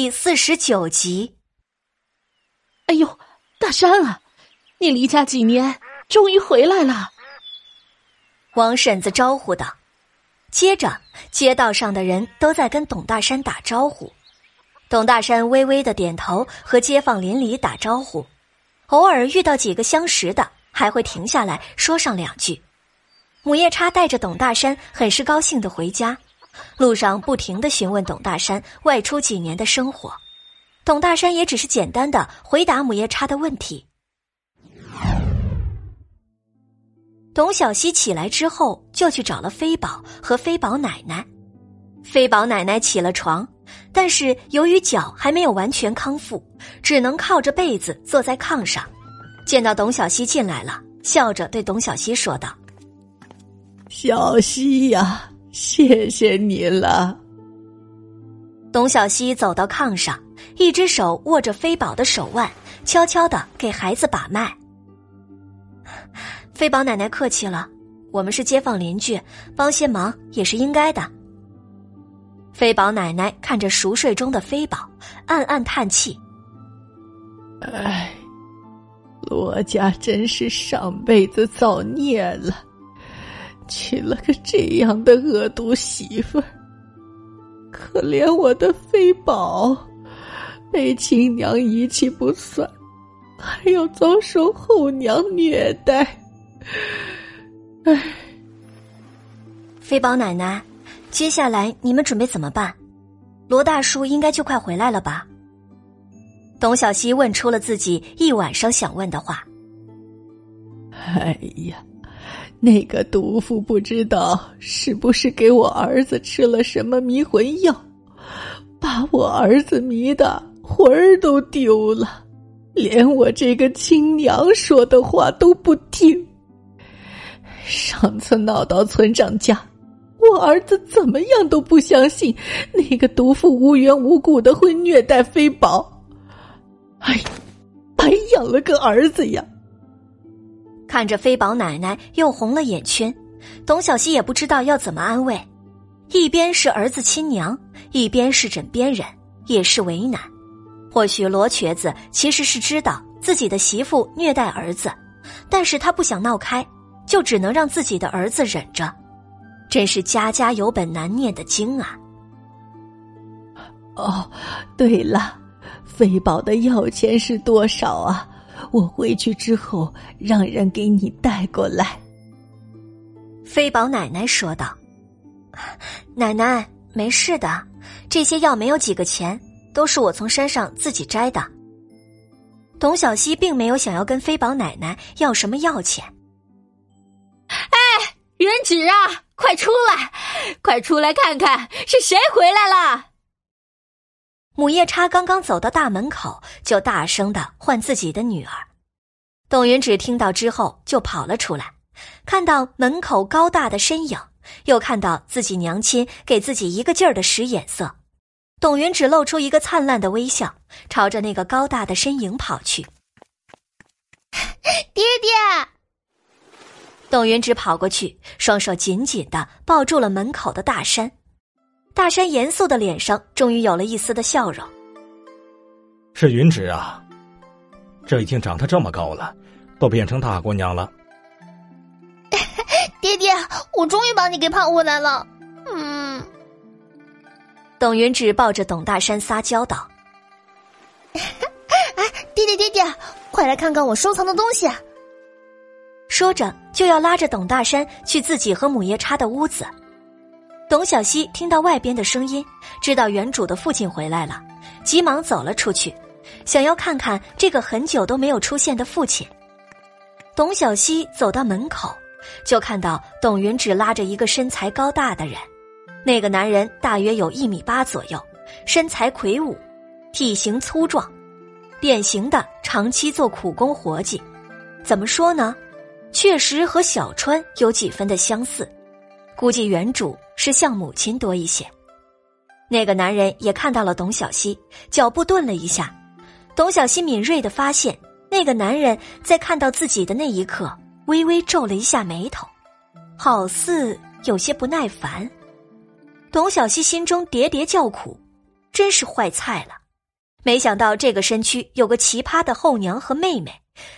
第四十九集。哎呦，大山啊，你离家几年，终于回来了！王婶子招呼道。接着，街道上的人都在跟董大山打招呼。董大山微微的点头，和街坊邻里打招呼。偶尔遇到几个相识的，还会停下来说上两句。母夜叉带着董大山很是高兴的回家，路上不停的询问董大山外出几年的生活。董大山也只是简单的回答母夜叉的问题。董小希起来之后，就去找了飞宝和飞宝奶奶。飞宝奶奶起了床，但是由于脚还没有完全康复，只能靠着被子坐在炕上。见到董小希进来了，笑着对董小希说道：“小希呀，谢谢你了。”董小希走到炕上，一只手握着飞宝的手腕，悄悄的给孩子把脉。飞宝奶奶客气了，我们是街坊邻居，帮些忙也是应该的。飞宝奶奶看着熟睡中的飞宝，暗暗叹气：“哎，罗家真是上辈子造孽了，娶了个这样的恶毒媳妇儿。”可怜我的飞宝，被亲娘遗弃不算，还要遭受后娘虐待。唉，飞宝奶奶，接下来你们准备怎么办？罗大叔应该就快回来了吧？董小希问出了自己一晚上想问的话。哎呀！那个毒妇不知道是不是给我儿子吃了什么迷魂药，把我儿子迷的魂儿都丢了，连我这个亲娘说的话都不听。上次闹到村长家，我儿子怎么样都不相信那个毒妇无缘无故的会虐待飞宝，哎，白养了个儿子呀！看着飞宝奶奶又红了眼圈，董小希也不知道要怎么安慰。一边是儿子亲娘，一边是枕边人，也是为难。或许罗瘸子其实是知道自己的媳妇虐待儿子，但是他不想闹开，就只能让自己的儿子忍着。真是家家有本难念的经啊！哦，对了，飞宝的药钱是多少啊？我回去之后，让人给你带过来。”飞宝奶奶说道。“奶奶没事的，这些药没有几个钱，都是我从山上自己摘的。”董小希并没有想要跟飞宝奶奶要什么药钱。哎，元芷啊，快出来，快出来看看是谁回来了！母夜叉刚刚走到大门口，就大声的唤自己的女儿。董云芷听到之后就跑了出来，看到门口高大的身影，又看到自己娘亲给自己一个劲儿的使眼色，董云芷露出一个灿烂的微笑，朝着那个高大的身影跑去。爹爹！董云芷跑过去，双手紧紧的抱住了门口的大山。大山严肃的脸上终于有了一丝的笑容。是云芷啊，这已经长得这么高了，都变成大姑娘了。爹爹，我终于把你给盼回来了。嗯。董云芷抱着董大山撒娇道：“ 哎，爹爹爹爹，快来看看我收藏的东西。”说着就要拉着董大山去自己和母夜叉的屋子。董小希听到外边的声音，知道原主的父亲回来了，急忙走了出去，想要看看这个很久都没有出现的父亲。董小希走到门口，就看到董云芷拉着一个身材高大的人，那个男人大约有一米八左右，身材魁梧，体型粗壮，典型的长期做苦工活计。怎么说呢？确实和小川有几分的相似，估计原主。是像母亲多一些。那个男人也看到了董小希，脚步顿了一下。董小希敏锐的发现，那个男人在看到自己的那一刻，微微皱了一下眉头，好似有些不耐烦。董小希心中喋喋叫苦，真是坏菜了。没想到这个身躯有个奇葩的后娘和妹妹，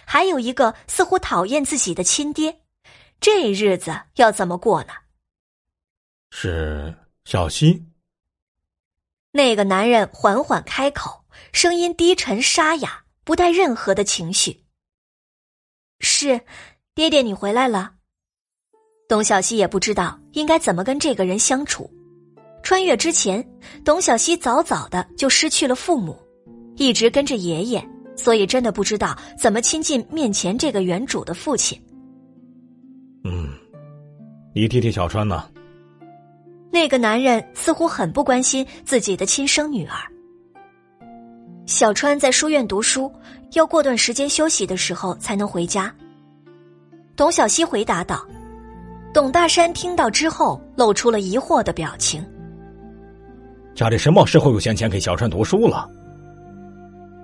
还有一个似乎讨厌自己的亲爹，这日子要怎么过呢？是小溪。那个男人缓缓开口，声音低沉沙哑，不带任何的情绪。是，爹爹，你回来了。董小希也不知道应该怎么跟这个人相处。穿越之前，董小希早早的就失去了父母，一直跟着爷爷，所以真的不知道怎么亲近面前这个原主的父亲。嗯，你弟弟小川呢？那个男人似乎很不关心自己的亲生女儿。小川在书院读书，要过段时间休息的时候才能回家。董小希回答道。董大山听到之后，露出了疑惑的表情。家里什么时候有闲钱给小川读书了？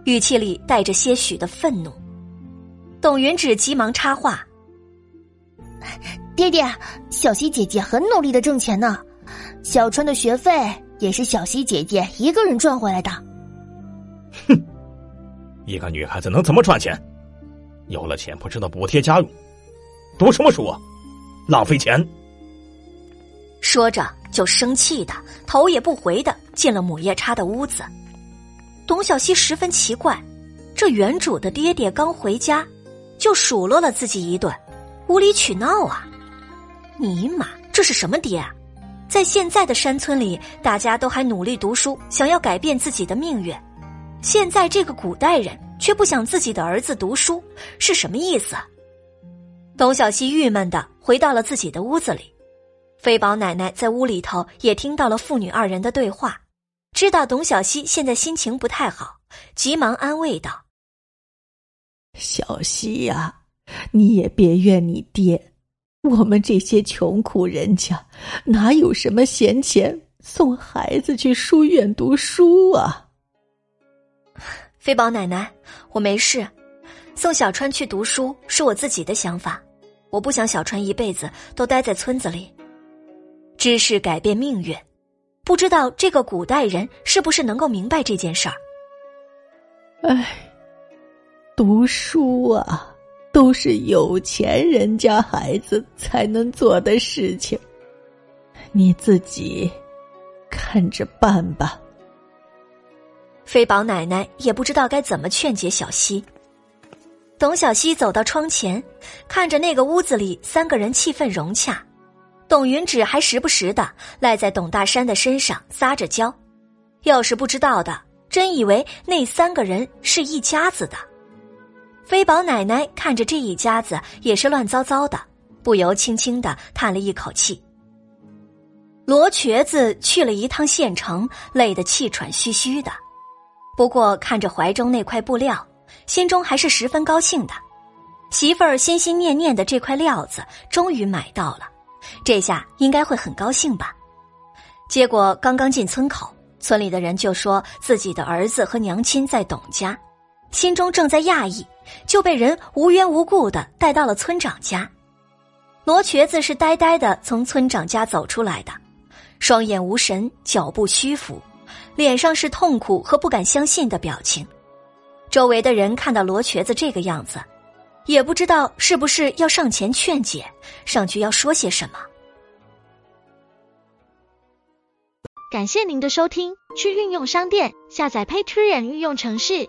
语气里带着些许的愤怒。董云芷急忙插话：“爹爹，小希姐姐很努力的挣钱呢，小川的学费也是小溪姐姐一个人赚回来的。”哼，一个女孩子能怎么赚钱？有了钱不知道补贴家用，读什么书啊？浪费钱！说着就生气的头也不回的进了母夜叉的屋子。董小希十分奇怪，这原主的爹爹刚回家，就数落了自己一顿，无理取闹啊！尼玛，这是什么爹？啊？在现在的山村里，大家都还努力读书，想要改变自己的命运，现在这个古代人却不想自己的儿子读书，是什么意思？董小希郁闷的回到了自己的屋子里，飞宝奶奶在屋里头也听到了父女二人的对话，知道董小希现在心情不太好，急忙安慰道：“小希呀，你也别怨你爹，我们这些穷苦人家哪有什么闲钱送孩子去书院读书啊？”飞宝奶奶，我没事，送小川去读书是我自己的想法。我不想小川一辈子都待在村子里。知识改变命运，不知道这个古代人是不是能够明白这件事儿？哎，读书啊，都是有钱人家孩子才能做的事情，你自己看着办吧。飞宝奶奶也不知道该怎么劝解小溪。董小西走到窗前，看着那个屋子里三个人气氛融洽，董云芷还时不时的赖在董大山的身上撒着娇，要是不知道的，真以为那三个人是一家子的。飞宝奶奶看着这一家子也是乱糟糟的，不由轻轻的叹了一口气。罗瘸子去了一趟县城，累得气喘吁吁的，不过看着怀中那块布料。心中还是十分高兴的，媳妇儿心心念念的这块料子终于买到了，这下应该会很高兴吧。结果刚刚进村口，村里的人就说自己的儿子和娘亲在董家，心中正在讶异，就被人无缘无故的带到了村长家。罗瘸子是呆呆的从村长家走出来的，双眼无神，脚步虚浮，脸上是痛苦和不敢相信的表情。周围的人看到罗瘸子这个样子，也不知道是不是要上前劝解，上去要说些什么。感谢您的收听，去运用商店下载 Patreon 运用城市，